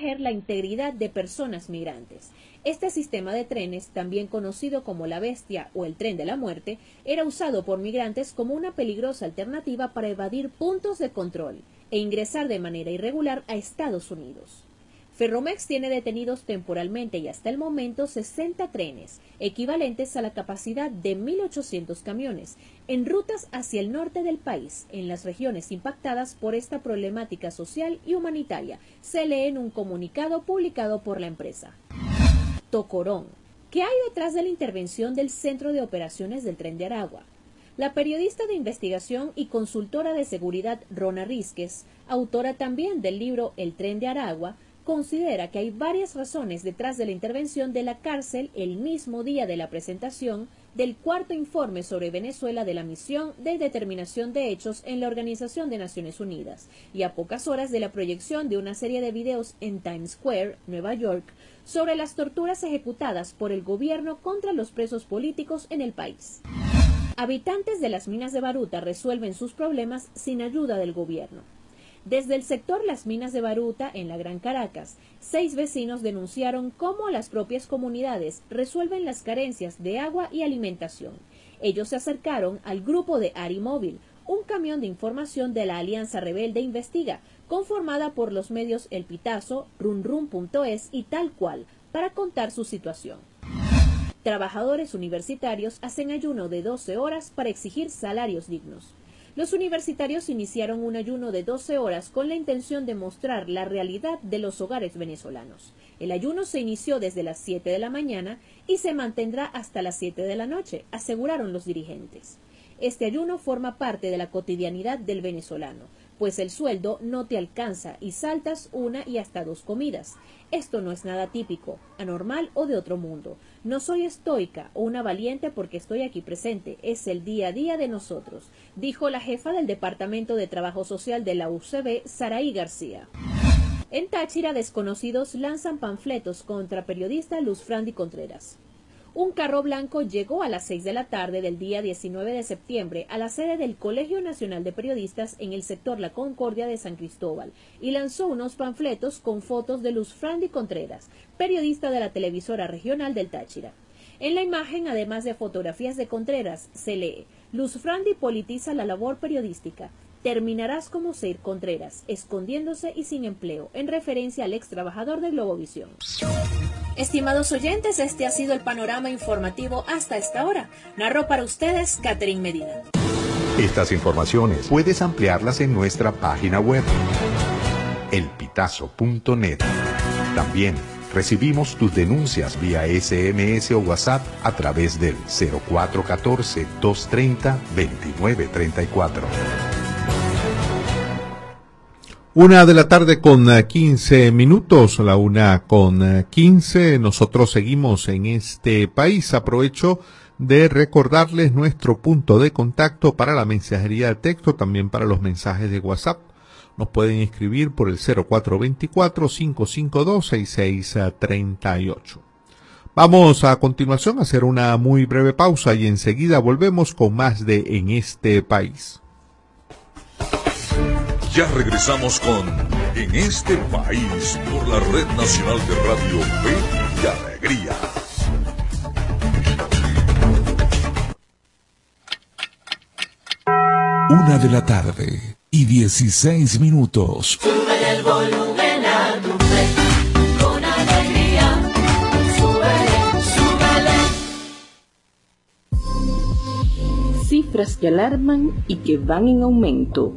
la integridad de personas migrantes. Este sistema de trenes, también conocido como la bestia o el tren de la muerte, era usado por migrantes como una peligrosa alternativa para evadir puntos de control e ingresar de manera irregular a Estados Unidos. Ferromex tiene detenidos temporalmente y hasta el momento 60 trenes, equivalentes a la capacidad de 1.800 camiones, en rutas hacia el norte del país, en las regiones impactadas por esta problemática social y humanitaria, se lee en un comunicado publicado por la empresa. Tocorón. ¿Qué hay detrás de la intervención del Centro de Operaciones del Tren de Aragua? La periodista de investigación y consultora de seguridad Rona Rizquez, autora también del libro El Tren de Aragua, considera que hay varias razones detrás de la intervención de la cárcel el mismo día de la presentación del cuarto informe sobre Venezuela de la misión de determinación de hechos en la Organización de Naciones Unidas y a pocas horas de la proyección de una serie de videos en Times Square, Nueva York, sobre las torturas ejecutadas por el gobierno contra los presos políticos en el país. Habitantes de las minas de Baruta resuelven sus problemas sin ayuda del gobierno. Desde el sector Las Minas de Baruta, en la Gran Caracas, seis vecinos denunciaron cómo las propias comunidades resuelven las carencias de agua y alimentación. Ellos se acercaron al grupo de Arimóvil, un camión de información de la Alianza Rebelde Investiga, conformada por los medios El Pitazo, runrun.es y tal cual, para contar su situación. Trabajadores universitarios hacen ayuno de 12 horas para exigir salarios dignos. Los universitarios iniciaron un ayuno de 12 horas con la intención de mostrar la realidad de los hogares venezolanos. El ayuno se inició desde las 7 de la mañana y se mantendrá hasta las 7 de la noche, aseguraron los dirigentes. Este ayuno forma parte de la cotidianidad del venezolano, pues el sueldo no te alcanza y saltas una y hasta dos comidas. Esto no es nada típico, anormal o de otro mundo. No soy estoica o una valiente porque estoy aquí presente, es el día a día de nosotros, dijo la jefa del Departamento de Trabajo Social de la UCB, Saraí García. En Táchira, desconocidos lanzan panfletos contra periodista Luz Frandi Contreras. Un carro blanco llegó a las seis de la tarde del día 19 de septiembre a la sede del Colegio Nacional de Periodistas en el sector La Concordia de San Cristóbal y lanzó unos panfletos con fotos de Luz Frandi Contreras, periodista de la televisora regional del Táchira. En la imagen, además de fotografías de Contreras, se lee Luz Frandi politiza la labor periodística. Terminarás como Seir Contreras, escondiéndose y sin empleo, en referencia al ex trabajador de Globovisión. Estimados oyentes, este ha sido el panorama informativo hasta esta hora. Narro para ustedes Catherine Medina. Estas informaciones puedes ampliarlas en nuestra página web, elpitazo.net. También recibimos tus denuncias vía SMS o WhatsApp a través del 0414-230-2934. Una de la tarde con 15 eh, minutos, la una con 15. Eh, Nosotros seguimos en este país. Aprovecho de recordarles nuestro punto de contacto para la mensajería de texto, también para los mensajes de WhatsApp. Nos pueden escribir por el 0424-552-6638. Vamos a continuación a hacer una muy breve pausa y enseguida volvemos con más de En este país. Ya regresamos con En este país por la Red Nacional de Radio Fe y Alegría. Una de la tarde y 16 minutos. Sube el volumen a tu fe, con alegría. Súbele, súbele. Cifras que alarman y que van en aumento.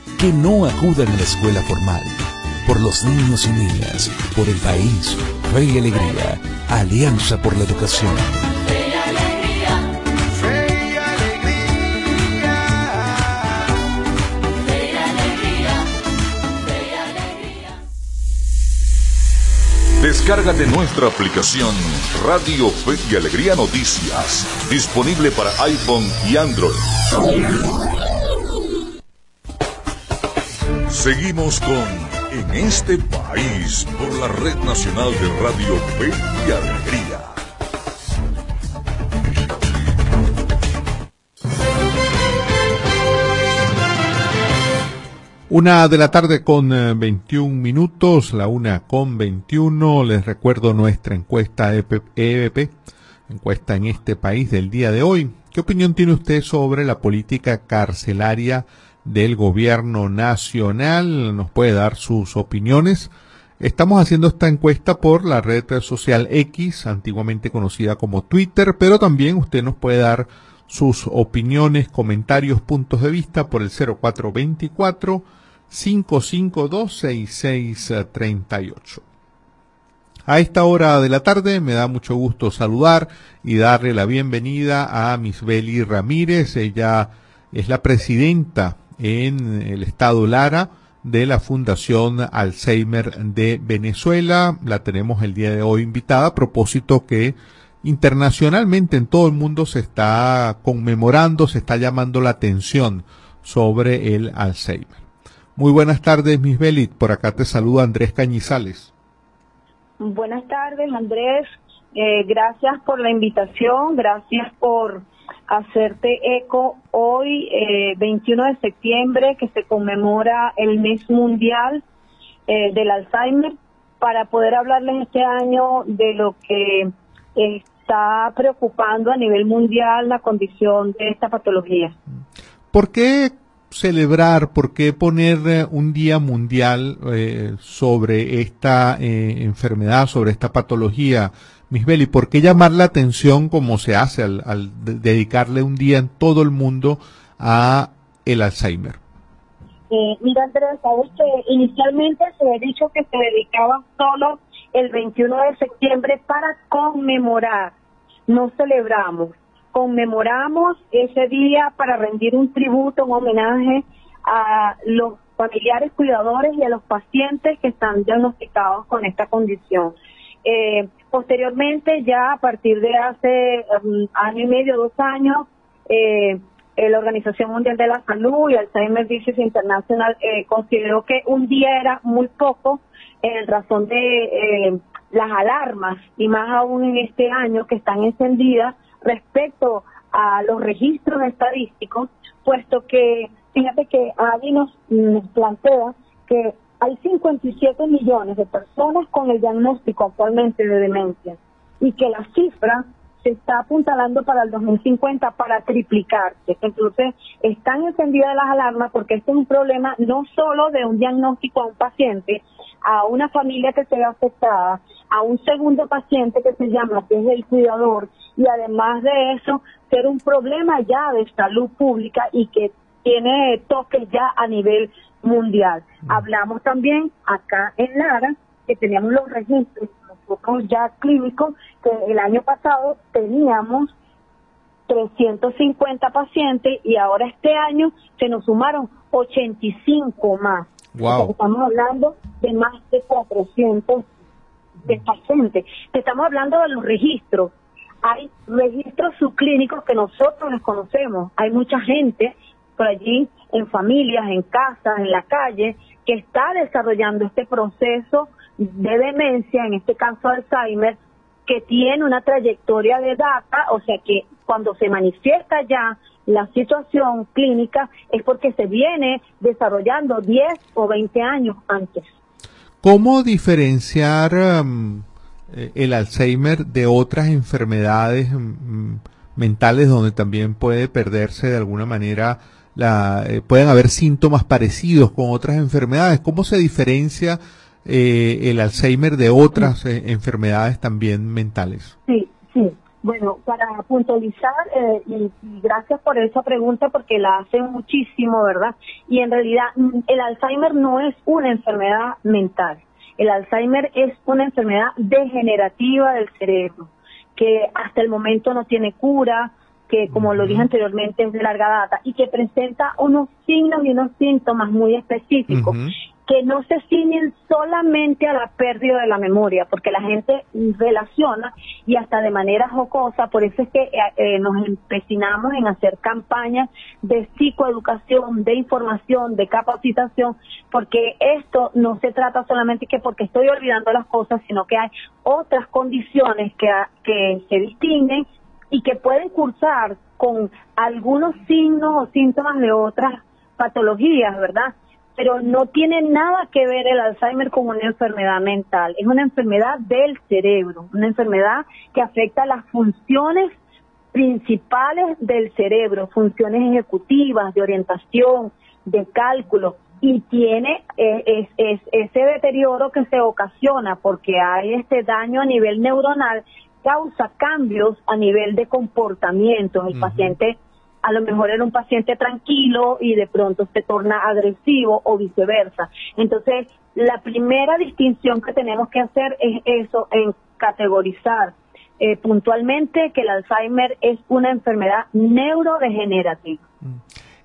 que no acudan a la escuela formal. Por los niños y niñas, por el país, fe y alegría, Alianza por la Educación. Descárgate nuestra aplicación Radio Fe y Alegría Noticias, disponible para iPhone y Android. Seguimos con En este país por la Red Nacional de Radio Fe y Alegría. Una de la tarde con eh, 21 minutos, la una con 21. Les recuerdo nuestra encuesta EP EBP, encuesta en este país del día de hoy. ¿Qué opinión tiene usted sobre la política carcelaria del gobierno nacional? Nos puede dar sus opiniones. Estamos haciendo esta encuesta por la red social X, antiguamente conocida como Twitter, pero también usted nos puede dar sus opiniones, comentarios, puntos de vista por el 0424 552 6638. A esta hora de la tarde me da mucho gusto saludar y darle la bienvenida a Misbeli Ramírez. Ella es la presidenta en el estado Lara de la Fundación Alzheimer de Venezuela. La tenemos el día de hoy invitada a propósito que internacionalmente en todo el mundo se está conmemorando, se está llamando la atención sobre el Alzheimer. Muy buenas tardes, Miss Belit. Por acá te saluda Andrés Cañizales. Buenas tardes, Andrés. Eh, gracias por la invitación, gracias por hacerte eco hoy, eh, 21 de septiembre, que se conmemora el mes mundial eh, del Alzheimer, para poder hablarles este año de lo que está preocupando a nivel mundial la condición de esta patología. ¿Por qué celebrar, por qué poner eh, un día mundial eh, sobre esta eh, enfermedad, sobre esta patología, Miss Beli? ¿Por qué llamar la atención como se hace al, al de- dedicarle un día en todo el mundo a el Alzheimer? Eh, mira, Andrés, sabes que inicialmente se había dicho que se dedicaba solo el 21 de septiembre para conmemorar, no celebramos. Conmemoramos ese día para rendir un tributo, un homenaje a los familiares cuidadores y a los pacientes que están diagnosticados con esta condición. Eh, posteriormente, ya a partir de hace um, año y medio, dos años, eh, eh, la Organización Mundial de la Salud y Alzheimer Disease International eh, consideró que un día era muy poco en razón de eh, las alarmas y más aún en este año que están encendidas respecto a los registros estadísticos, puesto que fíjate que Adi nos, nos plantea que hay 57 millones de personas con el diagnóstico actualmente de demencia y que la cifra se está apuntalando para el 2050 para triplicarse. Entonces, están encendidas las alarmas porque este es un problema no solo de un diagnóstico a un paciente, a una familia que se ve afectada, a un segundo paciente que se llama, que es el cuidador, y además de eso, ser un problema ya de salud pública y que tiene toques ya a nivel mundial. Hablamos también acá en Lara que teníamos los registros nosotros ya clínicos que el año pasado teníamos 350 pacientes y ahora este año se nos sumaron 85 más. Wow. Estamos hablando de más de 400 de pacientes. Estamos hablando de los registros. Hay registros subclínicos que nosotros los conocemos. Hay mucha gente por allí en familias, en casas, en la calle, que está desarrollando este proceso de demencia, en este caso Alzheimer, que tiene una trayectoria de data, o sea que cuando se manifiesta ya la situación clínica es porque se viene desarrollando 10 o 20 años antes. ¿Cómo diferenciar um, eh, el Alzheimer de otras enfermedades mm, mentales donde también puede perderse de alguna manera la, eh, pueden haber síntomas parecidos con otras enfermedades. ¿Cómo se diferencia eh, el Alzheimer de otras eh, enfermedades también mentales? Sí, sí. Bueno, para puntualizar, eh, y, y gracias por esa pregunta porque la hacen muchísimo, ¿verdad? Y en realidad mm, el Alzheimer no es una enfermedad mental. El Alzheimer es una enfermedad degenerativa del cerebro que hasta el momento no tiene cura, que como lo dije anteriormente es de larga data y que presenta unos signos y unos síntomas muy específicos que no se ciñen solamente a la pérdida de la memoria, porque la gente relaciona y hasta de manera jocosa, por eso es que eh, eh, nos empecinamos en hacer campañas de psicoeducación, de información, de capacitación, porque esto no se trata solamente que porque estoy olvidando las cosas, sino que hay otras condiciones que, que se distinguen y que pueden cursar con algunos signos o síntomas de otras patologías, ¿verdad? Pero no tiene nada que ver el Alzheimer con una enfermedad mental. Es una enfermedad del cerebro, una enfermedad que afecta las funciones principales del cerebro, funciones ejecutivas, de orientación, de cálculo, y tiene es, es- ese deterioro que se ocasiona porque hay este daño a nivel neuronal, causa cambios a nivel de comportamiento. El paciente a lo mejor era un paciente tranquilo y de pronto se torna agresivo o viceversa. Entonces, la primera distinción que tenemos que hacer es eso, en categorizar eh, puntualmente que el Alzheimer es una enfermedad neurodegenerativa.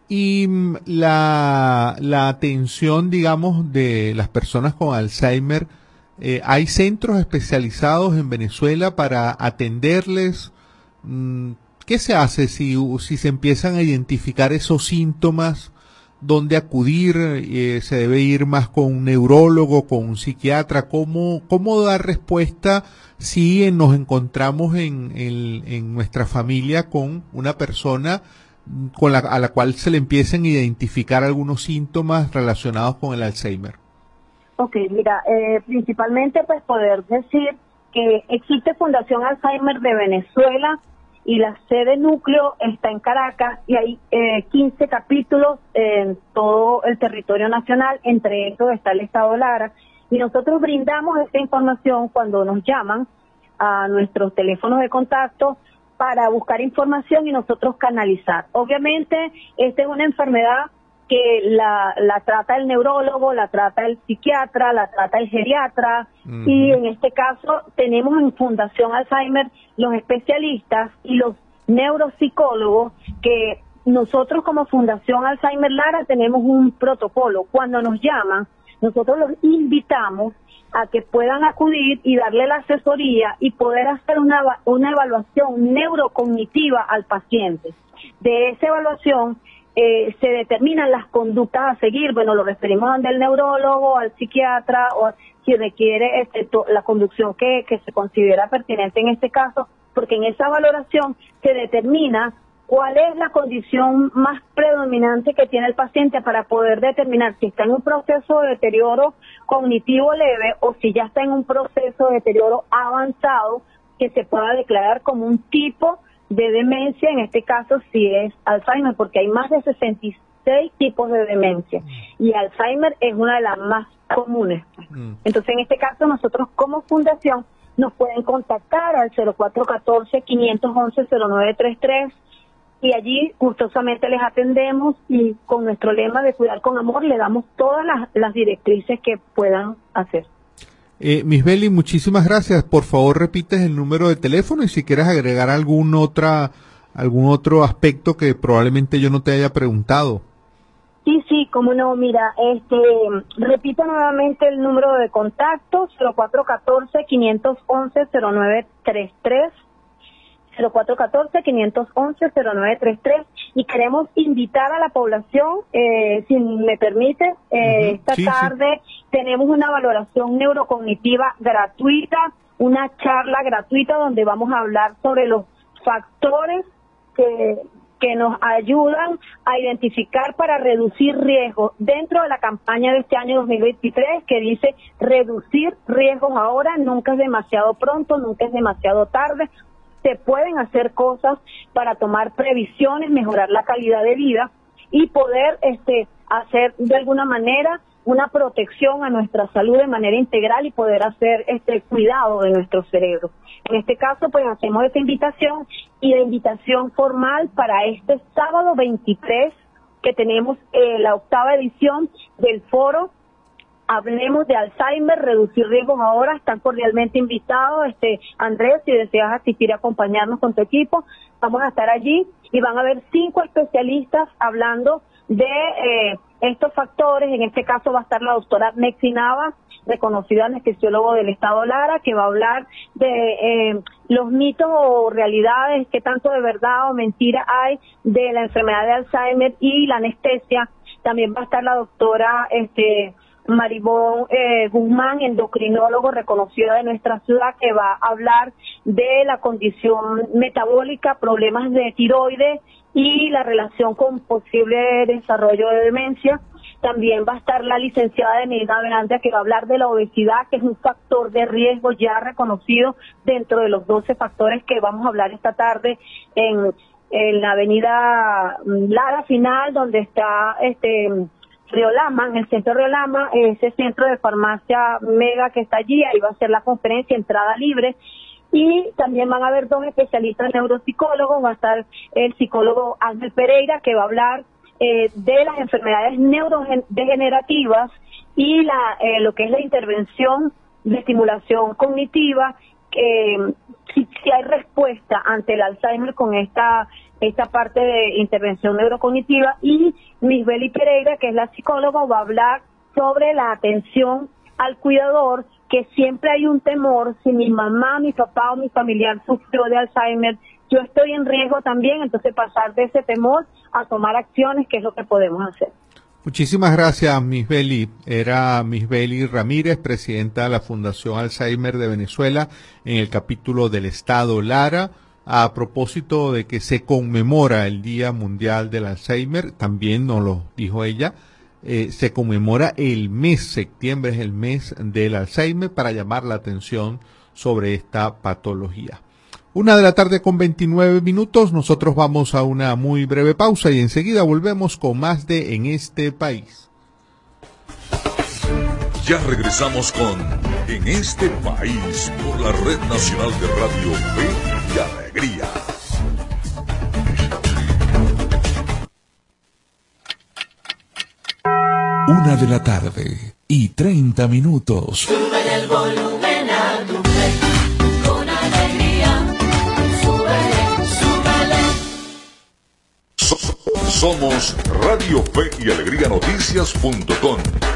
Y mm, la, la atención, digamos, de las personas con Alzheimer, eh, ¿hay centros especializados en Venezuela para atenderles? Mm, ¿Qué se hace si, si se empiezan a identificar esos síntomas? ¿Dónde acudir? Eh, ¿Se debe ir más con un neurólogo, con un psiquiatra? ¿Cómo, dar respuesta si nos encontramos en, en, en nuestra familia con una persona mm, con la, a la cual se le empiecen a identificar algunos síntomas relacionados con el Alzheimer? Ok, mira, eh, principalmente pues poder decir que existe Fundación Alzheimer de Venezuela y la sede núcleo está en Caracas y hay eh, 15 capítulos en todo el territorio nacional, entre esos está el estado Lara, y nosotros brindamos esta información cuando nos llaman a nuestros teléfonos de contacto para buscar información y nosotros canalizar. Obviamente, esta es una enfermedad que la, la trata el neurólogo, la trata el psiquiatra, la trata el geriatra y en este caso tenemos en Fundación Alzheimer los especialistas y los neuropsicólogos que nosotros como Fundación Alzheimer Lara tenemos un protocolo. Cuando nos llaman, nosotros los invitamos a que puedan acudir y darle la asesoría y poder hacer una, una evaluación neurocognitiva al paciente. De esa evaluación eh, se determinan las conductas a seguir. Bueno, lo referimos al neurólogo, al psiquiatra o si requiere este, la conducción que, que se considera pertinente en este caso, porque en esa valoración se determina cuál es la condición más predominante que tiene el paciente para poder determinar si está en un proceso de deterioro cognitivo leve o si ya está en un proceso de deterioro avanzado que se pueda declarar como un tipo de demencia, en este caso si es Alzheimer, porque hay más de 66 tipos de demencia y Alzheimer es una de las más comunes. Mm. Entonces, en este caso, nosotros como fundación nos pueden contactar al 0414-511-0933 y allí gustosamente les atendemos y con nuestro lema de cuidar con amor le damos todas las, las directrices que puedan hacer. Eh, Miss Belli, muchísimas gracias. Por favor, repites el número de teléfono y si quieres agregar algún otra algún otro aspecto que probablemente yo no te haya preguntado. Sí, sí, cómo no, mira, este, repito nuevamente el número de contacto, 0414-511-0933, 0414-511-0933, y queremos invitar a la población, eh, si me permite, eh, esta sí, sí. tarde tenemos una valoración neurocognitiva gratuita, una charla gratuita donde vamos a hablar sobre los factores que, que nos ayudan a identificar para reducir riesgos dentro de la campaña de este año 2023 que dice reducir riesgos ahora, nunca es demasiado pronto, nunca es demasiado tarde, se pueden hacer cosas para tomar previsiones, mejorar la calidad de vida y poder este hacer de alguna manera una protección a nuestra salud de manera integral y poder hacer este cuidado de nuestro cerebro. En este caso, pues hacemos esta invitación y la invitación formal para este sábado 23 que tenemos eh, la octava edición del foro Hablemos de Alzheimer, reducir riesgos ahora, están cordialmente invitados. Este, Andrés, si deseas asistir y acompañarnos con tu equipo, vamos a estar allí y van a haber cinco especialistas hablando de eh, estos factores. En este caso va a estar la doctora Mexi Nava, reconocida anestesiólogo del Estado Lara, que va a hablar de eh, los mitos o realidades, que tanto de verdad o mentira hay de la enfermedad de Alzheimer y la anestesia. También va a estar la doctora este, Maribón eh, Guzmán, endocrinólogo reconocido de nuestra ciudad, que va a hablar de la condición metabólica, problemas de tiroides y la relación con posible desarrollo de demencia. También va a estar la licenciada Denida Verandia que va a hablar de la obesidad, que es un factor de riesgo ya reconocido dentro de los 12 factores que vamos a hablar esta tarde en, en la avenida Lara Final, donde está este Riolama, en el centro de Riolama, ese centro de farmacia mega que está allí, ahí va a ser la conferencia, entrada libre. Y también van a haber dos especialistas neuropsicólogos, va a estar el psicólogo Ángel Pereira, que va a hablar eh, de las enfermedades neurodegenerativas y la, eh, lo que es la intervención de estimulación cognitiva, eh, si, si hay respuesta ante el Alzheimer con esta esta parte de intervención neurocognitiva y Misbeli Pereira, que es la psicóloga, va a hablar sobre la atención al cuidador, que siempre hay un temor, si mi mamá, mi papá o mi familiar sufrió de Alzheimer, yo estoy en riesgo también, entonces pasar de ese temor a tomar acciones, que es lo que podemos hacer. Muchísimas gracias, Misbeli. Era Misbeli Ramírez, presidenta de la Fundación Alzheimer de Venezuela, en el capítulo del Estado Lara a propósito de que se conmemora el Día Mundial del Alzheimer, también nos lo dijo ella, eh, se conmemora el mes, septiembre es el mes del Alzheimer para llamar la atención sobre esta patología. Una de la tarde con 29 minutos, nosotros vamos a una muy breve pausa y enseguida volvemos con más de En este país. Ya regresamos con En este país por la Red Nacional de Radio Alegría. Una de la tarde y 30 minutos. Sube el volumen a tu fe, con alegría. Súbele, súbele. Somos Radio Fe y Alegría Noticias.com.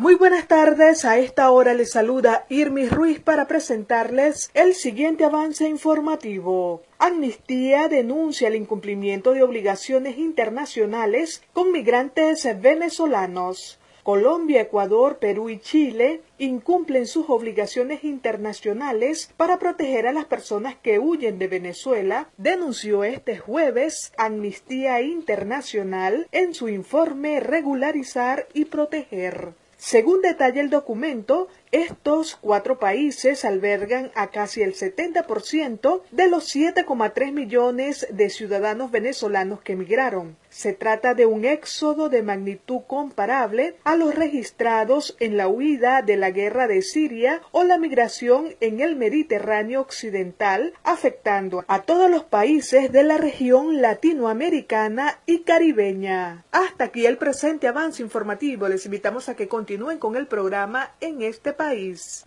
Muy buenas tardes, a esta hora les saluda Irmis Ruiz para presentarles el siguiente avance informativo. Amnistía denuncia el incumplimiento de obligaciones internacionales con migrantes venezolanos. Colombia, Ecuador, Perú y Chile incumplen sus obligaciones internacionales para proteger a las personas que huyen de Venezuela, denunció este jueves Amnistía Internacional en su informe Regularizar y Proteger. Según detalla el documento, estos cuatro países albergan a casi el 70% de los 7,3 millones de ciudadanos venezolanos que emigraron. Se trata de un éxodo de magnitud comparable a los registrados en la huida de la guerra de Siria o la migración en el Mediterráneo occidental, afectando a todos los países de la región latinoamericana y caribeña. Hasta aquí el presente avance informativo. Les invitamos a que continúen con el programa en este país.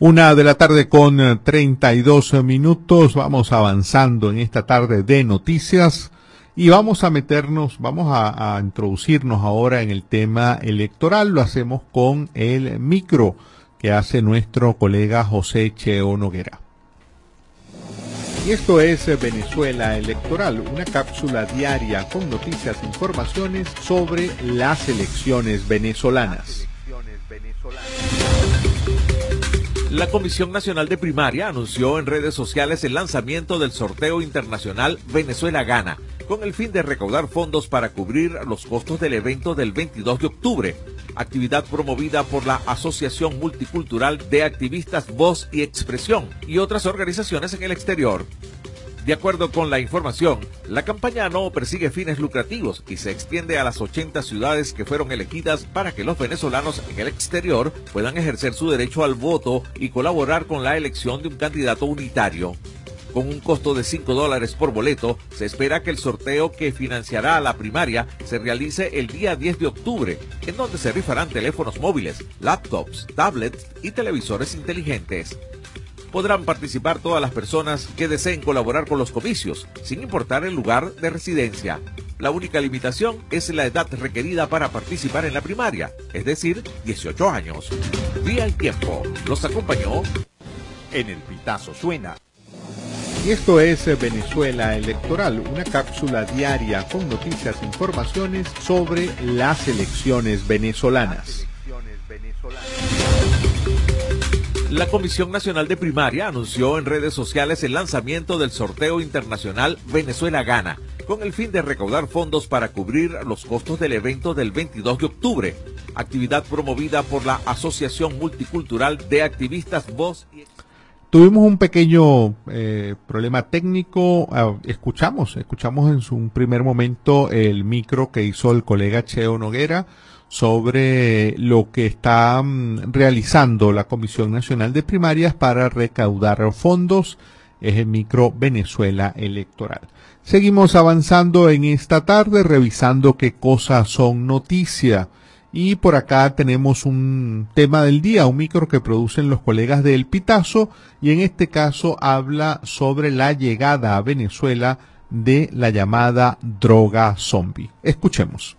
Una de la tarde con 32 minutos. Vamos avanzando en esta tarde de noticias y vamos a meternos, vamos a, introducirnos ahora en el tema electoral. Lo hacemos con el micro que hace nuestro colega José Cheo Noguera. Y esto es Venezuela Electoral, una cápsula diaria con noticias e informaciones sobre las elecciones venezolanas. La Comisión Nacional de Primaria anunció en redes sociales el lanzamiento del sorteo internacional Venezuela Gana, con el fin de recaudar fondos para cubrir los costos del evento del 22 de octubre, actividad promovida por la Asociación Multicultural de Activistas Voz y Expresión y otras organizaciones en el exterior. De acuerdo con la información, la campaña no persigue fines lucrativos y se extiende a las 80 ciudades que fueron elegidas para que los venezolanos en el exterior puedan ejercer su derecho al voto y colaborar con la elección de un candidato unitario. Con un costo de 5 dólares por boleto, se espera que el sorteo que financiará la primaria se realice el día 10 de octubre, en donde se rifarán teléfonos móviles, laptops, tablets y televisores inteligentes podrán participar todas las personas que deseen colaborar con los comicios, sin importar el lugar de residencia. La única limitación es la edad requerida para participar en la primaria, es decir, 18 años. Día y tiempo. Los acompañó. En el pitazo suena. Y esto es Venezuela Electoral, una cápsula diaria con noticias e informaciones sobre las elecciones venezolanas. La Comisión Nacional de Primaria anunció en redes sociales el lanzamiento del sorteo internacional Venezuela Gana, con el fin de recaudar fondos para cubrir los costos del evento del 22 de octubre, actividad promovida por la Asociación Multicultural de Activistas Voz y Tuvimos un pequeño eh, problema técnico. Uh, escuchamos, escuchamos en su primer momento el micro que hizo el colega Cheo Noguera sobre lo que está um, realizando la Comisión Nacional de Primarias para recaudar fondos. Es el micro Venezuela Electoral. Seguimos avanzando en esta tarde, revisando qué cosas son noticia. Y por acá tenemos un tema del día, un micro que producen los colegas del Pitazo, y en este caso habla sobre la llegada a Venezuela de la llamada droga zombie. Escuchemos.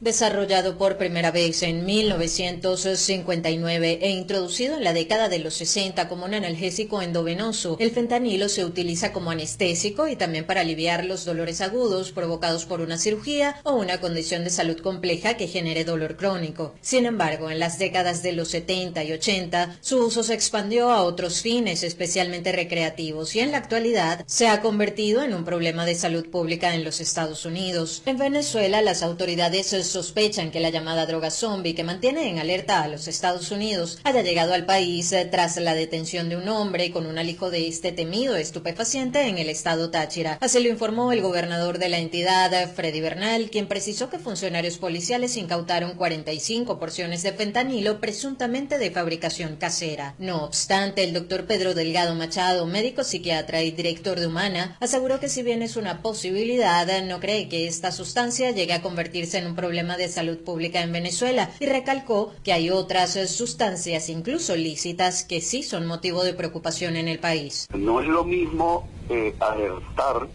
Desarrollado por primera vez en 1959 e introducido en la década de los 60 como un analgésico endovenoso, el fentanilo se utiliza como anestésico y también para aliviar los dolores agudos provocados por una cirugía o una condición de salud compleja que genere dolor crónico. Sin embargo, en las décadas de los 70 y 80, su uso se expandió a otros fines, especialmente recreativos, y en la actualidad se ha convertido en un problema de salud pública en los Estados Unidos. En Venezuela, las autoridades sospechan que la llamada droga zombie que mantiene en alerta a los Estados Unidos haya llegado al país eh, tras la detención de un hombre con un alijo de este temido estupefaciente en el estado Táchira. Así lo informó el gobernador de la entidad, eh, Freddy Bernal, quien precisó que funcionarios policiales incautaron 45 porciones de fentanilo presuntamente de fabricación casera. No obstante, el doctor Pedro Delgado Machado, médico psiquiatra y director de Humana, aseguró que si bien es una posibilidad, no cree que esta sustancia llegue a convertirse en un problema de salud pública en Venezuela y recalcó que hay otras sustancias, incluso lícitas, que sí son motivo de preocupación en el país. No es lo mismo eh, alertar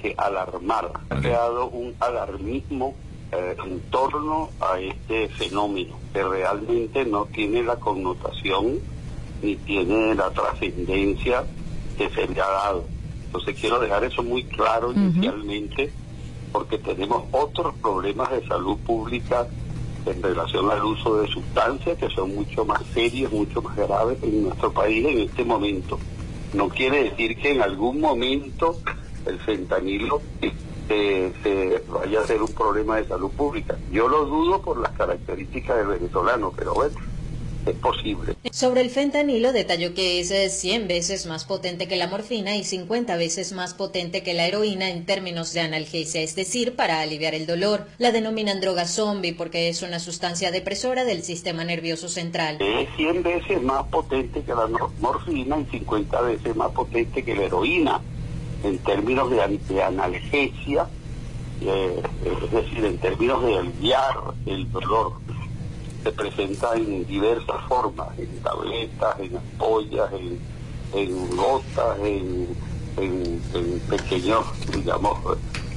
que alarmar. Ha creado un alarmismo eh, en torno a este fenómeno que realmente no tiene la connotación ni tiene la trascendencia que se le ha dado. Entonces quiero dejar eso muy claro uh -huh. inicialmente porque tenemos otros problemas de salud pública en relación al uso de sustancias que son mucho más serios, mucho más graves en nuestro país en este momento. No quiere decir que en algún momento el fentanilo se, se vaya a ser un problema de salud pública. Yo lo dudo por las características del venezolano, pero bueno, posible. Sobre el fentanilo detalló que es eh, 100 veces más potente que la morfina y 50 veces más potente que la heroína en términos de analgesia, es decir, para aliviar el dolor. La denominan droga zombie porque es una sustancia depresora del sistema nervioso central. Es 100 veces más potente que la morfina y 50 veces más potente que la heroína en términos de, de analgesia, eh, es decir, en términos de aliviar el dolor. Se presenta en diversas formas, en tabletas, en ampollas, en, gotas, en, en- pequeños, digamos,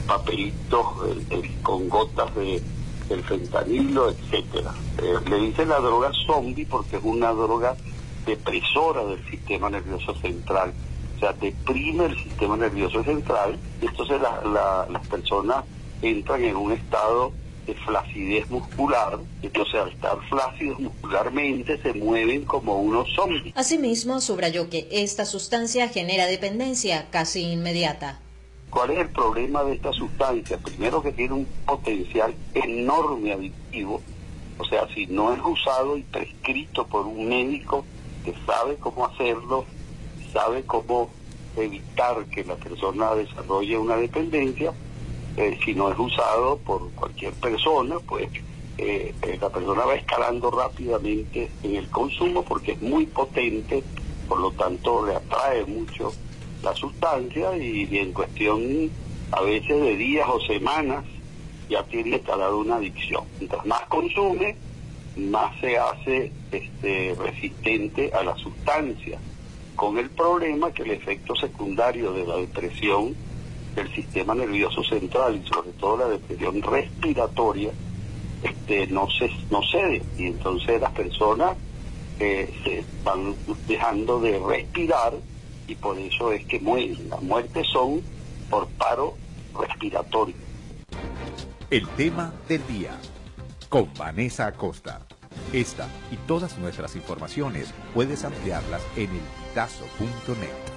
papelitos eh, eh, con gotas de el fentanilo, etcétera. Eh, le dicen la droga zombie porque es una droga depresora del sistema nervioso central. O sea, deprime el sistema nervioso central y entonces la- la- las personas entran en un estado de flacidez muscular, entonces al estar flácidos muscularmente se mueven como unos zombies. Asimismo, subrayó que esta sustancia genera dependencia casi inmediata. ¿Cuál es el problema de esta sustancia? Primero que tiene un potencial enorme adictivo, o sea, si no es usado y prescrito por un médico que sabe cómo hacerlo, sabe cómo evitar que la persona desarrolle una dependencia, eh, si no es usado por cualquier persona, pues eh, eh, la persona va escalando rápidamente en el consumo porque es muy potente, por lo tanto le atrae mucho la sustancia y, en cuestión a veces de días o semanas ya tiene instalado una adicción. Mientras más consume, más se hace este, resistente a la sustancia, con el problema que el efecto secundario de la depresión del sistema nervioso central y sobre todo la depresión respiratoria este, no se no cede y entonces las personas eh, se van dejando de respirar y por eso es que mueren. Las muertes son por paro respiratorio. El tema del día con Vanessa Acosta. Esta y todas nuestras informaciones puedes ampliarlas en elpitazo.net.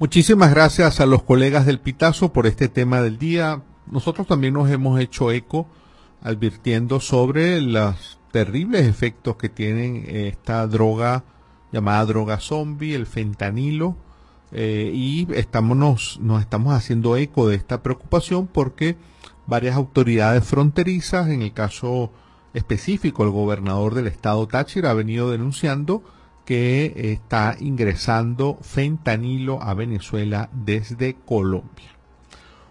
Muchísimas gracias a los colegas del Pitazo por este tema del día. Nosotros también nos hemos hecho eco advirtiendo sobre los terribles efectos que tienen esta droga llamada droga zombie, el fentanilo, eh, y estamos, nos, nos estamos haciendo eco de esta preocupación porque varias autoridades fronterizas, en el caso específico el gobernador del estado Táchira, ha venido denunciando que está ingresando fentanilo a Venezuela desde Colombia.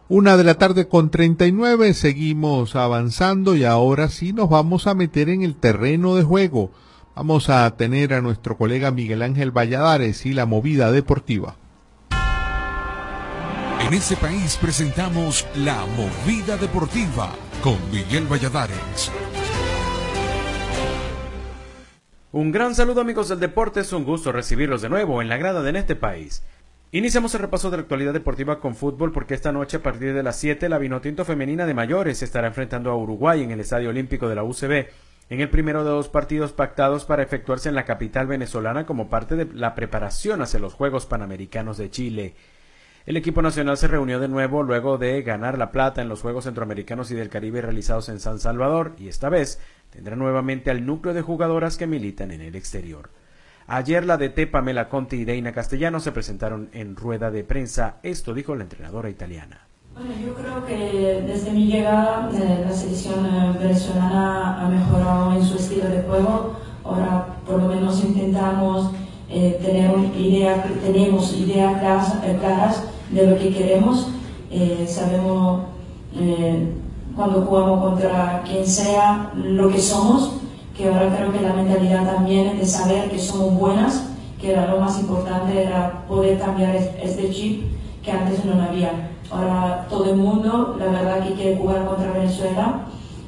Una de la tarde con 39, seguimos avanzando y ahora sí nos vamos a meter en el terreno de juego. Vamos a tener a nuestro colega Miguel Ángel Valladares y la movida deportiva. En este país presentamos La Movida Deportiva con Miguel Valladares. Un gran saludo amigos del deporte, es un gusto recibirlos de nuevo en la grada de este país. Iniciamos el repaso de la actualidad deportiva con fútbol porque esta noche a partir de las 7 la Vinotinto femenina de mayores estará enfrentando a Uruguay en el Estadio Olímpico de la UCB en el primero de dos partidos pactados para efectuarse en la capital venezolana como parte de la preparación hacia los Juegos Panamericanos de Chile. El equipo nacional se reunió de nuevo luego de ganar la plata en los Juegos Centroamericanos y del Caribe realizados en San Salvador y esta vez tendrá nuevamente al núcleo de jugadoras que militan en el exterior. Ayer la DT Pamela Conti y Deina Castellano se presentaron en rueda de prensa. Esto dijo la entrenadora italiana. Bueno, yo creo que desde mi llegada eh, la selección eh, venezolana ha mejorado en su estilo de juego. Ahora por lo menos intentamos eh, tener idea, tenemos ideas claras, eh, claras de lo que queremos. Eh, sabemos cuando jugamos contra quien sea lo que somos, que ahora creo que la mentalidad también es de saber que somos buenas, que era lo más importante, era poder cambiar es- este chip que antes no había. Ahora todo el mundo, la verdad, que quiere jugar contra Venezuela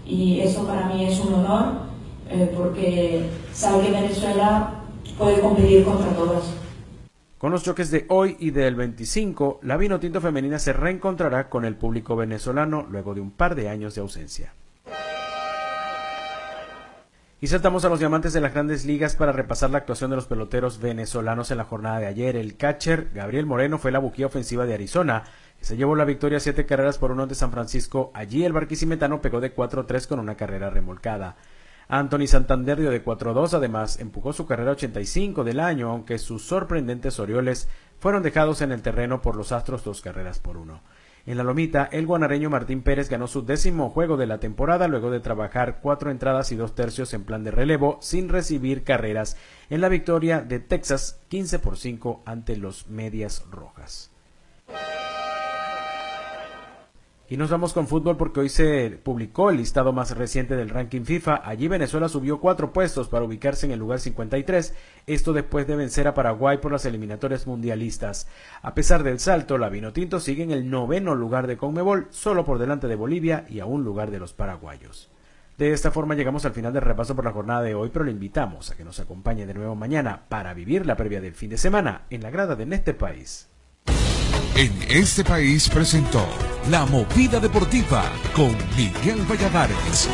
y eso para mí es un honor eh, porque sabe que Venezuela puede competir contra todas. Con los choques de hoy y del 25, la Vino Tinto Femenina se reencontrará con el público venezolano luego de un par de años de ausencia. Y saltamos a los diamantes de las grandes ligas para repasar la actuación de los peloteros venezolanos en la jornada de ayer. El catcher Gabriel Moreno fue la buquía ofensiva de Arizona, que se llevó la victoria siete carreras por uno de San Francisco. Allí el barquisimetano pegó de 4-3 con una carrera remolcada. Anthony Santander dio de 4-2, además empujó su carrera 85 del año, aunque sus sorprendentes Orioles fueron dejados en el terreno por los Astros dos carreras por uno. En la lomita, el guanareño Martín Pérez ganó su décimo juego de la temporada luego de trabajar cuatro entradas y dos tercios en plan de relevo sin recibir carreras en la victoria de Texas 15 por 5 ante los Medias Rojas. Y nos vamos con fútbol porque hoy se publicó el listado más reciente del ranking FIFA. Allí Venezuela subió cuatro puestos para ubicarse en el lugar 53, esto después de vencer a Paraguay por las eliminatorias mundialistas. A pesar del salto, la Vinotinto sigue en el noveno lugar de Conmebol, solo por delante de Bolivia y a un lugar de los paraguayos. De esta forma llegamos al final del repaso por la jornada de hoy, pero le invitamos a que nos acompañe de nuevo mañana para vivir la previa del fin de semana en la grada de este país. En este país presentó La Movida Deportiva con Miguel Valladares.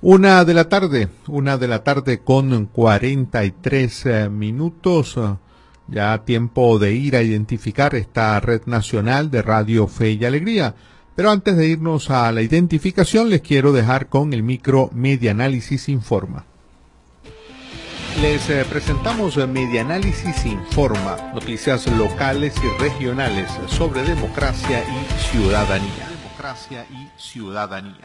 Una de la tarde, una de la tarde con 43 eh, minutos. Ya tiempo de ir a identificar esta red nacional de Radio Fe y Alegría. Pero antes de irnos a la identificación, les quiero dejar con el micro Media Análisis Informa. Les eh, presentamos eh, Media Análisis Informa, noticias locales y regionales sobre democracia y ciudadanía. Democracia y ciudadanía.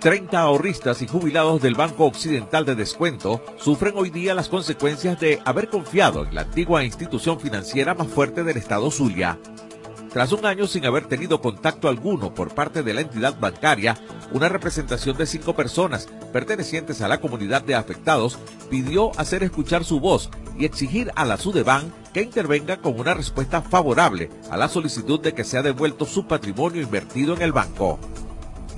30 ahorristas y jubilados del Banco Occidental de Descuento sufren hoy día las consecuencias de haber confiado en la antigua institución financiera más fuerte del estado Zulia. Tras un año sin haber tenido contacto alguno por parte de la entidad bancaria, una representación de cinco personas pertenecientes a la comunidad de afectados pidió hacer escuchar su voz y exigir a la Sudeban que intervenga con una respuesta favorable a la solicitud de que sea devuelto su patrimonio invertido en el banco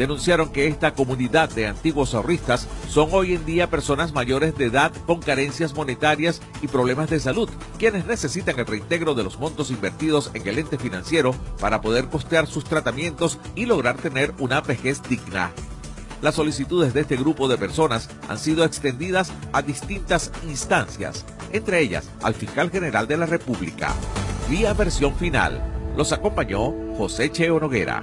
denunciaron que esta comunidad de antiguos ahorristas son hoy en día personas mayores de edad con carencias monetarias y problemas de salud, quienes necesitan el reintegro de los montos invertidos en el ente financiero para poder costear sus tratamientos y lograr tener una vejez digna. Las solicitudes de este grupo de personas han sido extendidas a distintas instancias, entre ellas al fiscal general de la República. Vía versión final. Los acompañó José Cheo Noguera.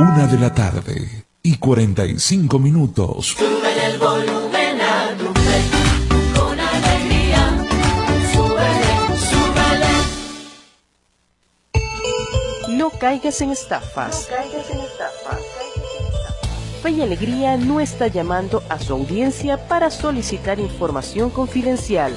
Una de la tarde y 45 minutos. Sube el volumen a tu con alegría. Súbele, súbele. No caigas en estafas. Fe y Alegría no está llamando a su audiencia para solicitar información confidencial.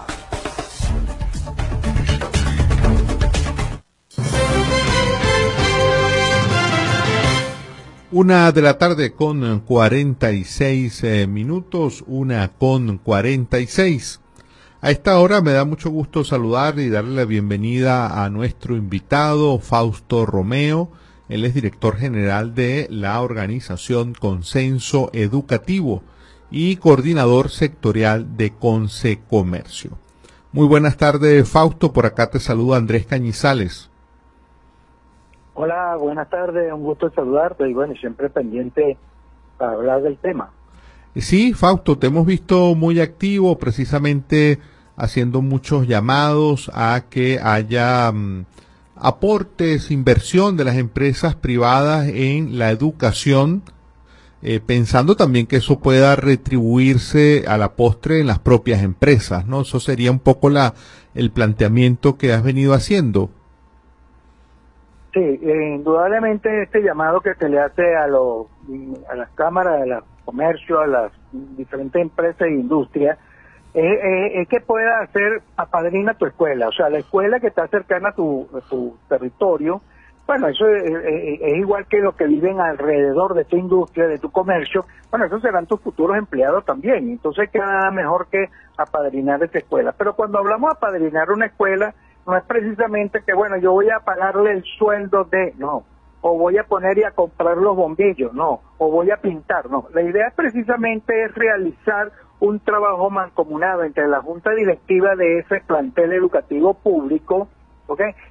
Una de la tarde con 46 eh, minutos, una con 46. A esta hora me da mucho gusto saludar y darle la bienvenida a nuestro invitado Fausto Romeo. Él es director general de la organización Consenso Educativo y coordinador sectorial de Conce Comercio. Muy buenas tardes, Fausto. Por acá te saluda Andrés Cañizales. Hola, buenas tardes, un gusto saludarte y bueno, siempre pendiente para hablar del tema. Sí, Fausto, te hemos visto muy activo, precisamente haciendo muchos llamados a que haya mm, aportes, inversión de las empresas privadas en la educación, eh, pensando también que eso pueda retribuirse a la postre en las propias empresas, ¿no? Eso sería un poco la el planteamiento que has venido haciendo. Sí, eh, indudablemente este llamado que se le hace a, los, a las cámaras, a los comercio, a las diferentes empresas e industrias, es, que pueda hacer apadrina tu escuela, o sea, la escuela que está cercana a tu, territorio, bueno, eso es, igual que lo que viven alrededor de tu industria, de tu comercio, bueno, esos serán tus futuros empleados también, entonces queda nada mejor que apadrinar esa escuela. Pero cuando hablamos de apadrinar una escuela, no es precisamente que, bueno, yo voy a pagarle el sueldo de, no, o voy a poner y a comprar los bombillos, no, o voy a pintar, no. La idea precisamente es realizar un trabajo mancomunado entre la junta directiva de ese plantel educativo público.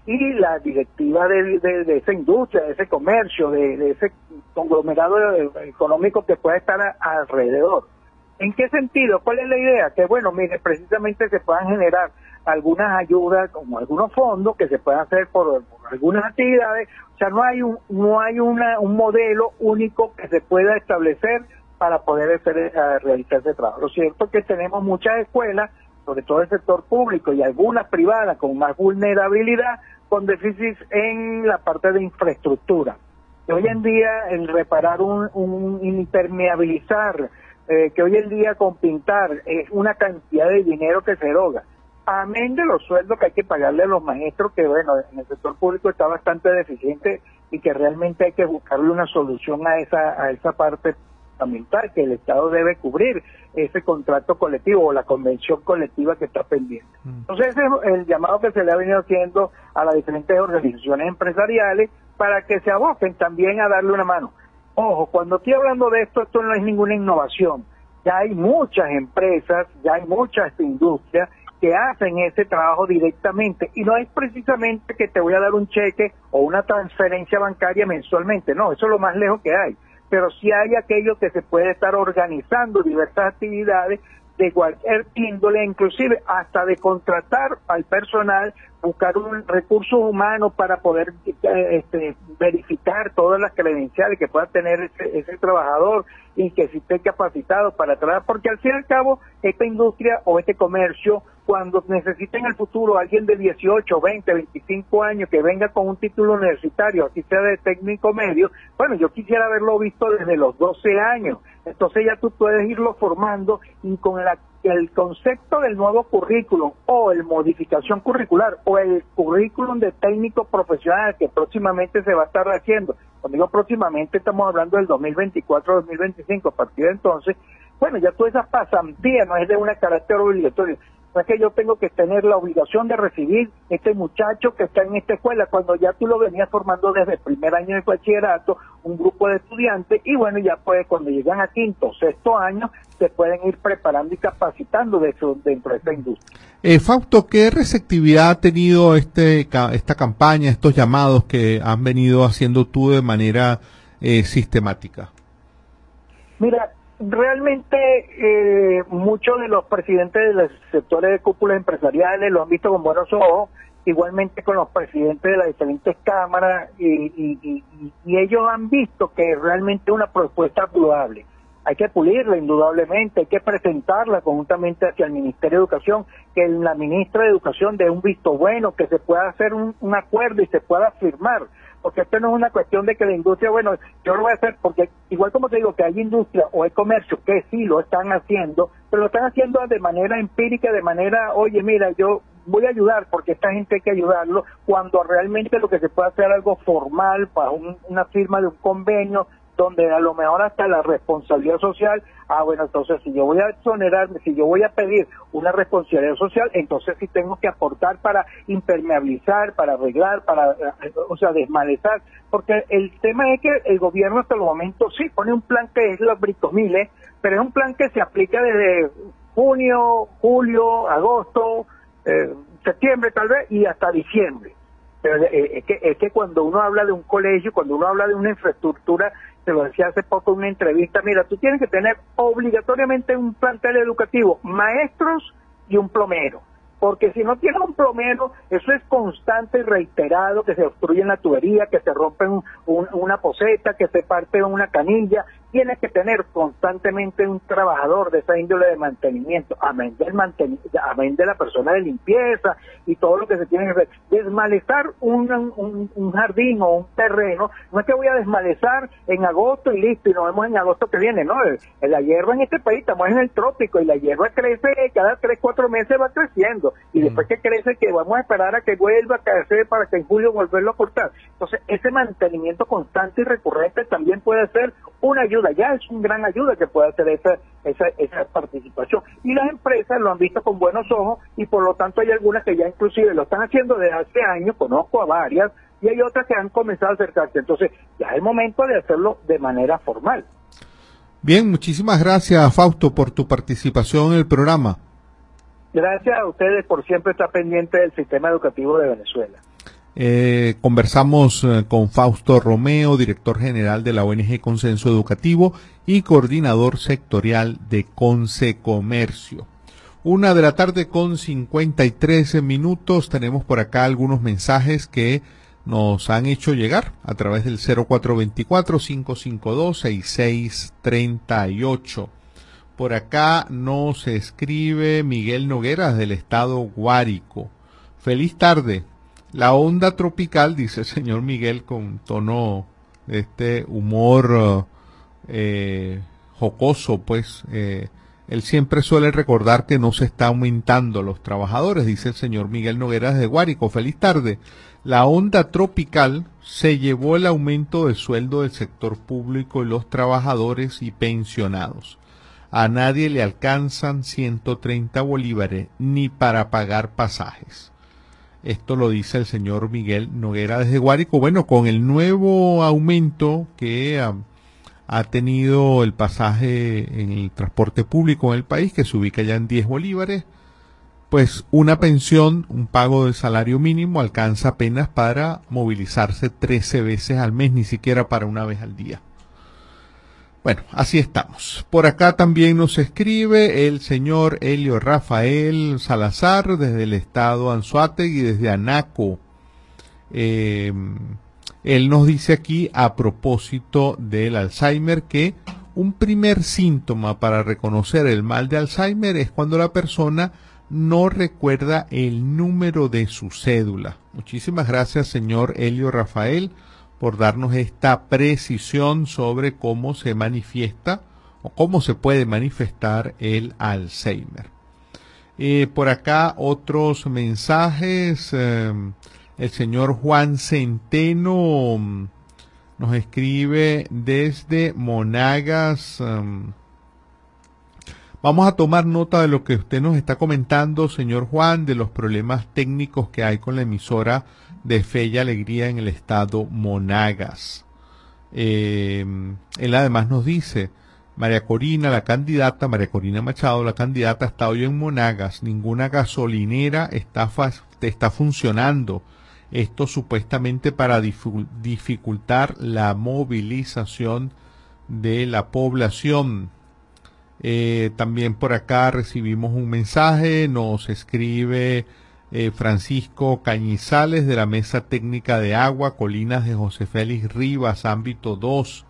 Y la directiva de, de, esa industria, de ese comercio, de, ese conglomerado económico que pueda estar alrededor. ¿En qué sentido? ¿Cuál es la idea? Que bueno, mire, precisamente se puedan generar algunas ayudas, como algunos fondos que se puedan hacer por, algunas actividades. O sea, no hay un, no hay una, un modelo único que se pueda establecer para poder hacer, eh, realizar ese trabajo. Lo cierto es que tenemos muchas escuelas, sobre todo el sector público y algunas privadas con más vulnerabilidad, con déficits en la parte de infraestructura. hoy en día el reparar un, un impermeabilizar, eh, que hoy en día con pintar es una cantidad de dinero que se eroga amén de los sueldos que hay que pagarle a los maestros, que bueno, en el sector público está bastante deficiente y que realmente hay que buscarle una solución a esa, a esa parte fundamental, que el Estado debe cubrir ese contrato colectivo o la convención colectiva que está pendiente. Mm. Entonces, ese es el llamado que se le ha venido haciendo a las diferentes organizaciones empresariales para que se aboquen también a darle una mano. Ojo, cuando estoy hablando de esto, esto no es ninguna innovación. Ya hay muchas empresas, ya hay muchas industrias que hacen ese trabajo directamente. Y no es precisamente que te voy a dar un cheque o una transferencia bancaria mensualmente, no, eso es lo más lejos que hay, pero sí hay aquello que se puede estar organizando diversas actividades de cualquier índole, inclusive hasta de contratar al personal, buscar un recurso humano para poder eh, este, verificar todas las credenciales que pueda tener ese, ese trabajador y que esté capacitado para trabajar, porque al fin y al cabo esta industria o este comercio cuando necesiten en el futuro alguien de 18, 20, 25 años que venga con un título universitario, así sea de técnico medio, bueno, yo quisiera haberlo visto desde los 12 años. Entonces ya tú puedes irlo formando y con la, el concepto del nuevo currículum o el modificación curricular o el currículum de técnico profesional que próximamente se va a estar haciendo. Cuando digo próximamente estamos hablando del 2024-2025, a partir de entonces, bueno, ya todas esas pasantías no es de una carácter obligatorio, es que yo tengo que tener la obligación de recibir este muchacho que está en esta escuela cuando ya tú lo venías formando desde el primer año de bachillerato, un grupo de estudiantes y bueno, ya pues cuando llegan a quinto, sexto año, se pueden ir preparando y capacitando de dentro de esta industria. Eh, Fausto, ¿qué receptividad ha tenido este esta campaña, estos llamados que han venido haciendo tú de manera eh, sistemática? Mira, realmente eh, muchos de los presidentes de los sectores de cúpulas empresariales lo han visto con buenos ojos, igualmente con los presidentes de las diferentes cámaras, y, ellos han visto que realmente es una propuesta probable. Hay que pulirla indudablemente, hay que presentarla conjuntamente hacia el Ministerio de Educación, que la ministra de Educación dé un visto bueno, que se pueda hacer un acuerdo y se pueda firmar porque esto no es una cuestión de que la industria, bueno, yo lo voy a hacer porque igual como te digo que hay industria o hay comercio que sí lo están haciendo, pero lo están haciendo de manera empírica, de manera, oye, mira, yo voy a ayudar porque esta gente hay que ayudarlo, cuando realmente lo que se puede hacer algo formal para una firma de un convenio, donde a lo mejor hasta la responsabilidad social, ah, bueno, entonces si yo voy a exonerarme, si yo voy a pedir una responsabilidad social, entonces sí tengo que aportar para impermeabilizar, para arreglar, para, eh, o sea, desmalezar, porque el tema es que el gobierno hasta el momento sí pone un plan que es los bricomiles, pero es un plan que se aplica desde junio, julio, agosto, eh, septiembre tal vez y hasta diciembre. Pero eh, es, que, es que cuando uno habla de un colegio, cuando uno habla de una infraestructura, lo decía hace poco en una entrevista, mira, tú tienes que tener obligatoriamente un plantel educativo, maestros y un plomero porque si no tiene un plomero, eso es constante y reiterado, que se obstruye la tubería, que se rompe una poseta, que se parte una canilla, tiene que tener constantemente un trabajador de esa índole de mantenimiento, amén del amén de la persona de limpieza y todo lo que se tiene que hacer. Desmalezar un, un, jardín o un terreno, no es que voy a desmalezar en agosto y listo, y nos vemos en agosto que viene, no, la hierba en este país, estamos en el trópico y la hierba crece cada tres, cuatro meses va creciendo y después que crece que vamos a esperar a que vuelva a crecer para que en julio volverlo a cortar. Entonces, ese mantenimiento constante y recurrente también puede ser una ayuda ya es una gran ayuda que pueda hacer esa, esa, esa participación. Y las empresas lo han visto con buenos ojos y por lo tanto hay algunas que ya inclusive lo están haciendo desde hace años, conozco a varias, y hay otras que han comenzado a acercarse. Entonces ya es el momento de hacerlo de manera formal. Bien, muchísimas gracias Fausto por tu participación en el programa. Gracias a ustedes por siempre estar pendiente del sistema educativo de Venezuela. Eh, conversamos eh, con Fausto Romeo, director general de la ONG Consenso Educativo y coordinador sectorial de Conce Comercio. Una de la tarde con 53 minutos. Tenemos por acá algunos mensajes que nos han hecho llegar a través del 0424-552-6638. Por acá nos escribe Miguel Nogueras del estado Guárico. Feliz tarde. La onda tropical, dice el señor Miguel con tono de este humor eh, jocoso, pues eh, él siempre suele recordar que no se está aumentando los trabajadores, dice el señor Miguel Nogueras de Guárico. Feliz tarde. La onda tropical se llevó el aumento de sueldo del sector público y los trabajadores y pensionados. A nadie le alcanzan 130 bolívares ni para pagar pasajes. Esto lo dice el señor Miguel Noguera desde Guárico. Bueno, con el nuevo aumento que ha, ha tenido el pasaje en el transporte público en el país, que se ubica ya en 10 bolívares, pues una pensión, un pago de salario mínimo alcanza apenas para movilizarse 13 veces al mes, ni siquiera para una vez al día. Bueno, así estamos. Por acá también nos escribe el señor Helio Rafael Salazar desde el estado Anzuategui, desde Anaco. Eh, él nos dice aquí a propósito del Alzheimer que un primer síntoma para reconocer el mal de Alzheimer es cuando la persona no recuerda el número de su cédula. Muchísimas gracias, señor Helio Rafael por darnos esta precisión sobre cómo se manifiesta o cómo se puede manifestar el Alzheimer. Eh, por acá otros mensajes. Eh, el señor Juan Centeno mm, nos escribe desde Monagas. Mm, vamos a tomar nota de lo que usted nos está comentando, señor Juan, de los problemas técnicos que hay con la emisora de Fe y Alegría en el estado Monagas. Eh, él además nos dice, María Corina, la candidata, María Corina Machado, la candidata está hoy en Monagas, ninguna gasolinera está, está funcionando. Esto supuestamente para dificultar la movilización de la población. Eh, también por acá recibimos un mensaje, nos escribe eh, Francisco Cañizales de la Mesa Técnica de Agua, Colinas de José Félix Rivas, ámbito 2.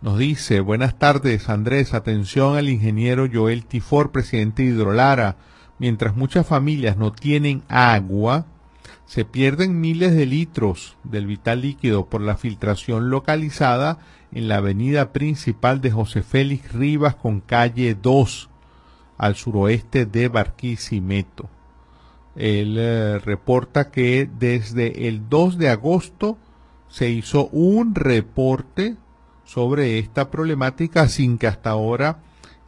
Nos dice, buenas tardes Andrés, atención al ingeniero Joel Tifor, presidente de Hidrolara. Mientras muchas familias no tienen agua, se pierden miles de litros del vital líquido por la filtración localizada en la avenida principal de José Félix Rivas con calle 2 al suroeste de Barquisimeto. Él eh, reporta que desde el 2 de agosto se hizo un reporte sobre esta problemática sin que hasta ahora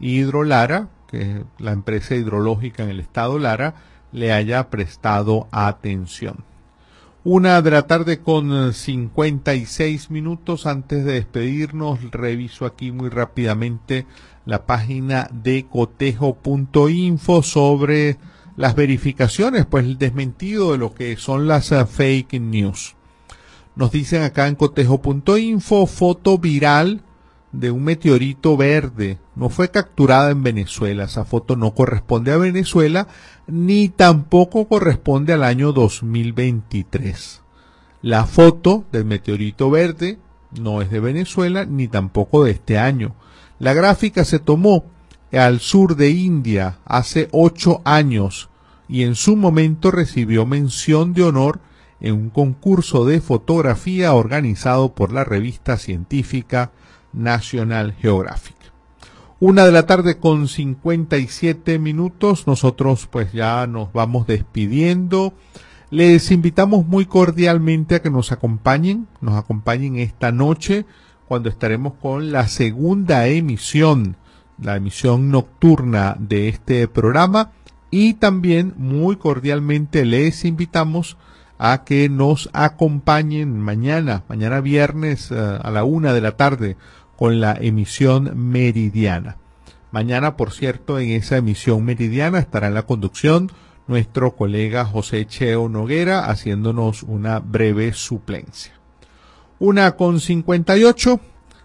Hidrolara, que es la empresa hidrológica en el estado Lara, le haya prestado atención. Una de la tarde con 56 minutos antes de despedirnos, reviso aquí muy rápidamente la página de cotejo.info sobre las verificaciones, pues el desmentido de lo que son las uh, fake news. Nos dicen acá en cotejo.info, foto viral de un meteorito verde. No fue capturada en Venezuela. Esa foto no corresponde a Venezuela ni tampoco corresponde al año 2023. La foto del meteorito verde no es de Venezuela ni tampoco de este año. La gráfica se tomó al sur de India hace ocho años y en su momento recibió mención de honor en un concurso de fotografía organizado por la revista científica National Geographic. Una de la tarde con 57 minutos, nosotros pues ya nos vamos despidiendo. Les invitamos muy cordialmente a que nos acompañen, nos acompañen esta noche cuando estaremos con la segunda emisión, la emisión nocturna de este programa y también muy cordialmente les invitamos a que nos acompañen mañana, mañana viernes eh, a la una de la tarde con la emisión meridiana. Mañana, por cierto, en esa emisión meridiana estará en la conducción nuestro colega José Cheo Noguera haciéndonos una breve suplencia. Una con 58.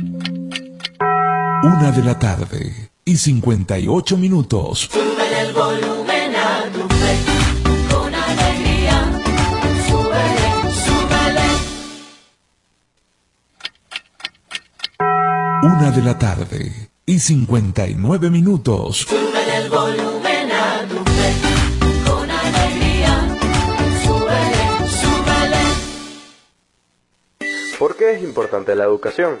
Una de la tarde y 58 minutos. Sube el volumen a tu fe, con alegría. Súbele, súbele. Una de la tarde y 59 minutos. Sube el volumen a tu fe, con alegría. Súbele, súbele. ¿Por qué es importante la educación?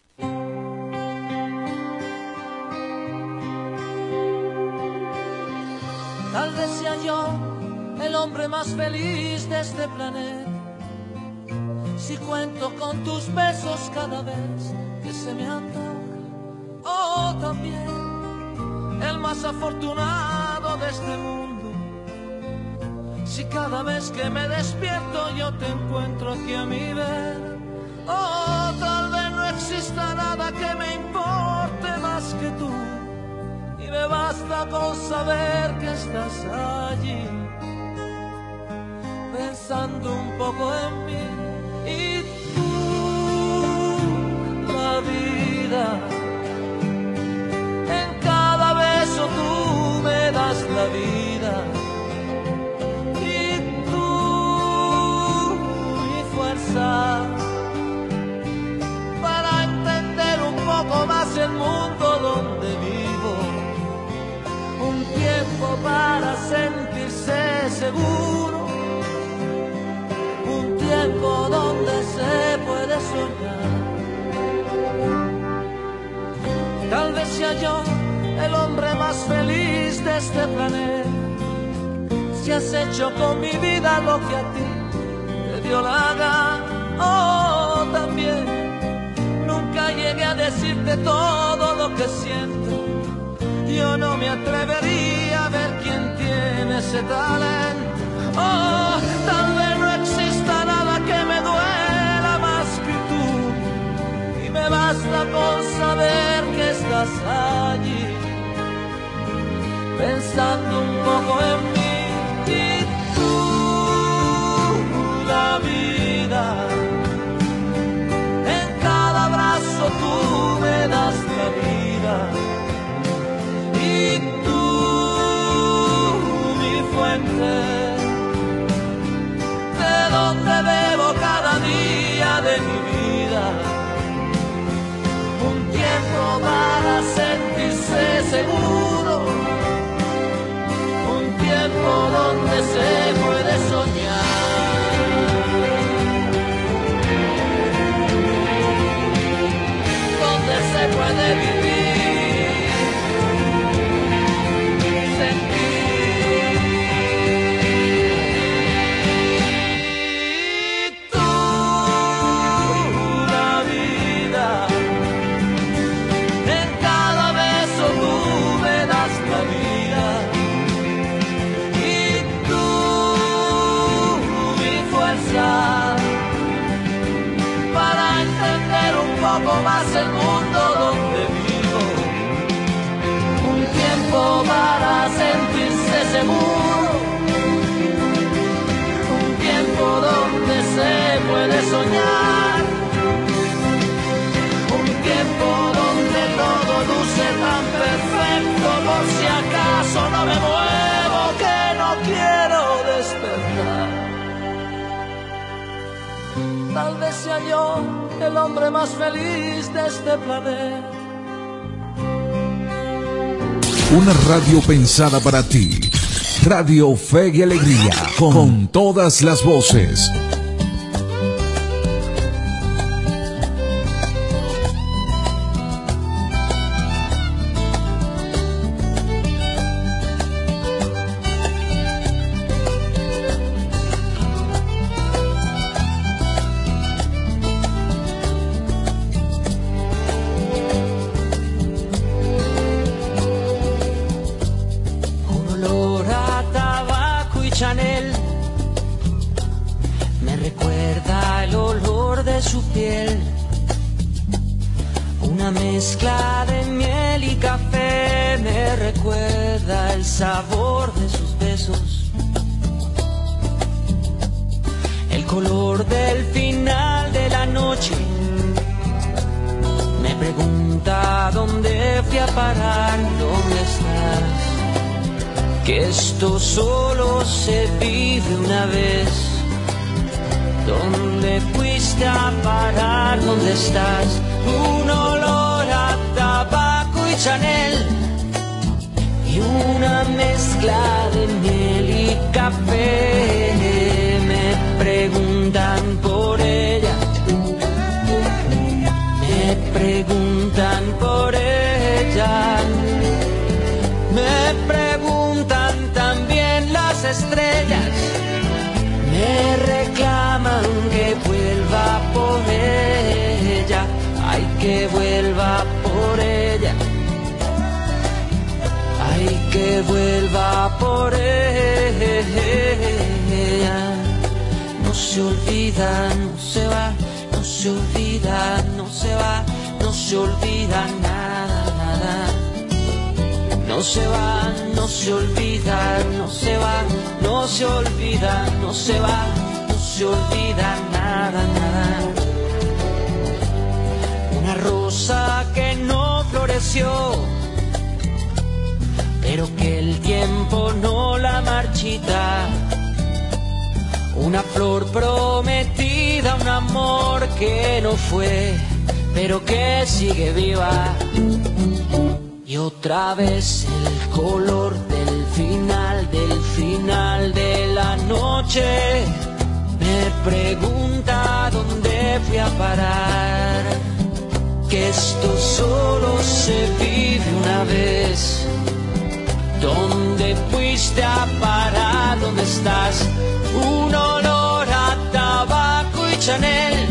Más feliz de este planeta. Si cuento con tus besos cada vez que se me antoja. Oh, también el más afortunado de este mundo. Si cada vez que me despierto yo te encuentro aquí a mi ver. Oh, tal vez no exista nada que me importe más que tú. Y me basta con saber que estás allí, pensando un poco en mí. Y tú, la vida, en cada beso tú me das la vida. Y tú, mi fuerza, para entender un poco más el mundo donde vivo un tiempo para sentirse seguro, tiempo donde se puede soñar. Tal vez sea yo el hombre más feliz de este planeta, si has hecho con mi vida lo que a ti te dio la gana. Oh, también nunca llegué a decirte todo lo que siento yo no me atrevería a ver quién tiene ese talento. Oh, tal con saber que estás allí, pensando un poco en mí. Y tú, la vida, en cada abrazo tú me das la vida y tú, mi fuente, para sentirse seguro, un tiempo donde se puede soñar. Soñar. Un tiempo donde todo luce tan perfecto por si acaso no me muevo que no quiero despertar. Tal vez sea yo el hombre más feliz de este planeta. Una radio pensada para ti. Radio Fe y Alegría, con todas las voces. No se va, no se olvida, no se va, no se olvida nada, nada. No se va, no se olvida, no se va, no se olvida, no se va, no se olvida nada, nada. Una rosa que no floreció, pero que el tiempo no la marchita. Una flor prometida, un amor que no fue, pero que sigue viva. Y otra vez el color del final, del final de la noche. Me pregunta dónde fui a parar. Que esto solo se vive una vez. ¿Dónde fuiste a parar? ¿Dónde estás? Un Chanel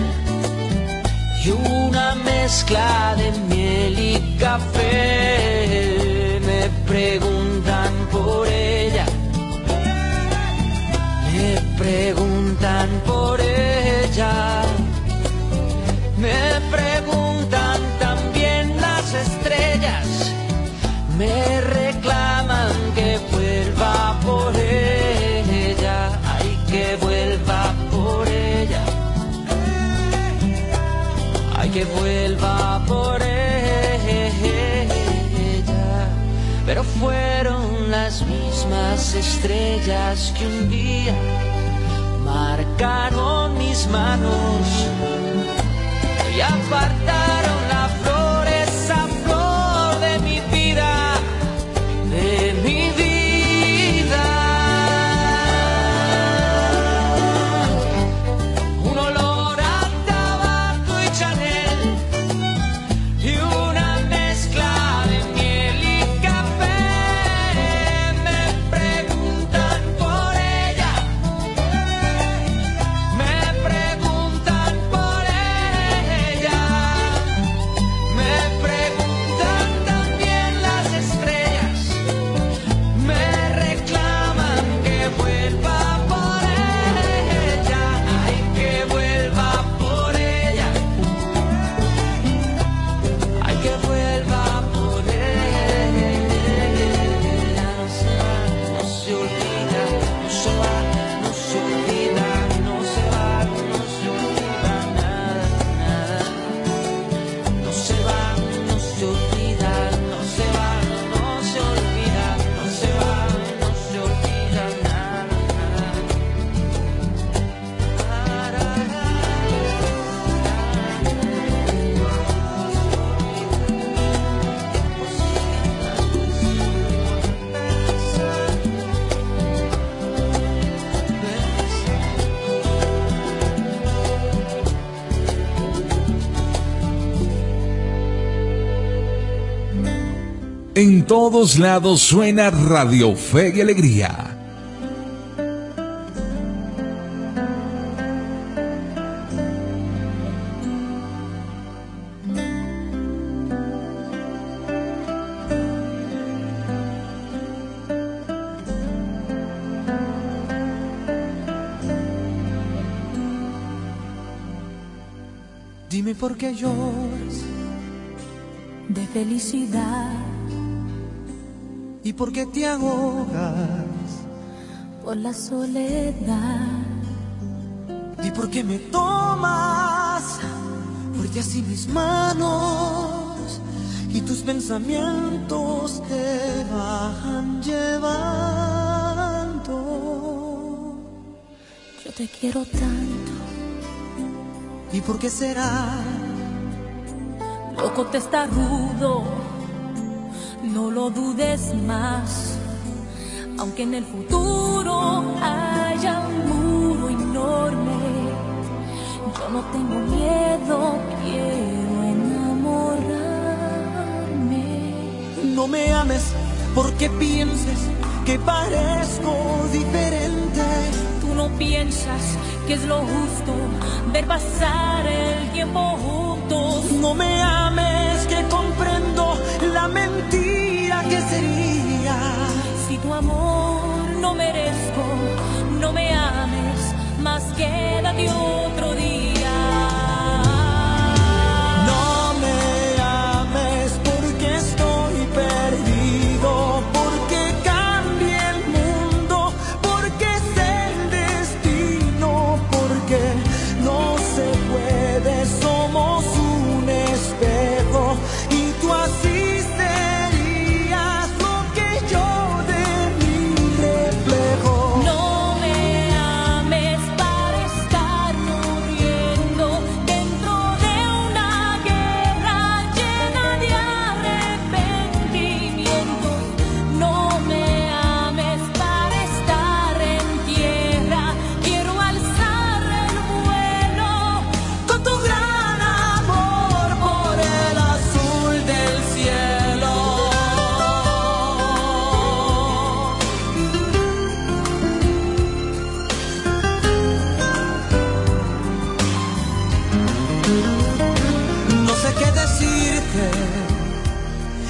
y una mezcla de miel y café. Me preguntan por ella, me preguntan por ella, me preguntan también las estrellas, me vuelva por ella. Pero fueron las mismas estrellas que un día marcaron mis manos y apartaron todos lados suena Radio Fe y Alegría. Dime por qué lloras de felicidad por qué te ahogas por la soledad. y por qué me tomas fuerte así mis manos y tus pensamientos te van llevando. Yo te quiero tanto. ¿Y por qué será? Loco te está rudo, no lo dudes más. Aunque en el futuro haya un muro enorme, yo no tengo miedo, quiero enamorarme. No me ames porque pienses que parezco diferente. Tú no piensas que es lo justo ver pasar el tiempo juntos. No me ames que comprendo la mentira que sería. Si tu amor no merezco, no me ames, más quédate otro día.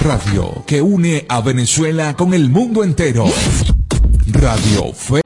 Radio que une a Venezuela con el mundo entero. Radio Fe.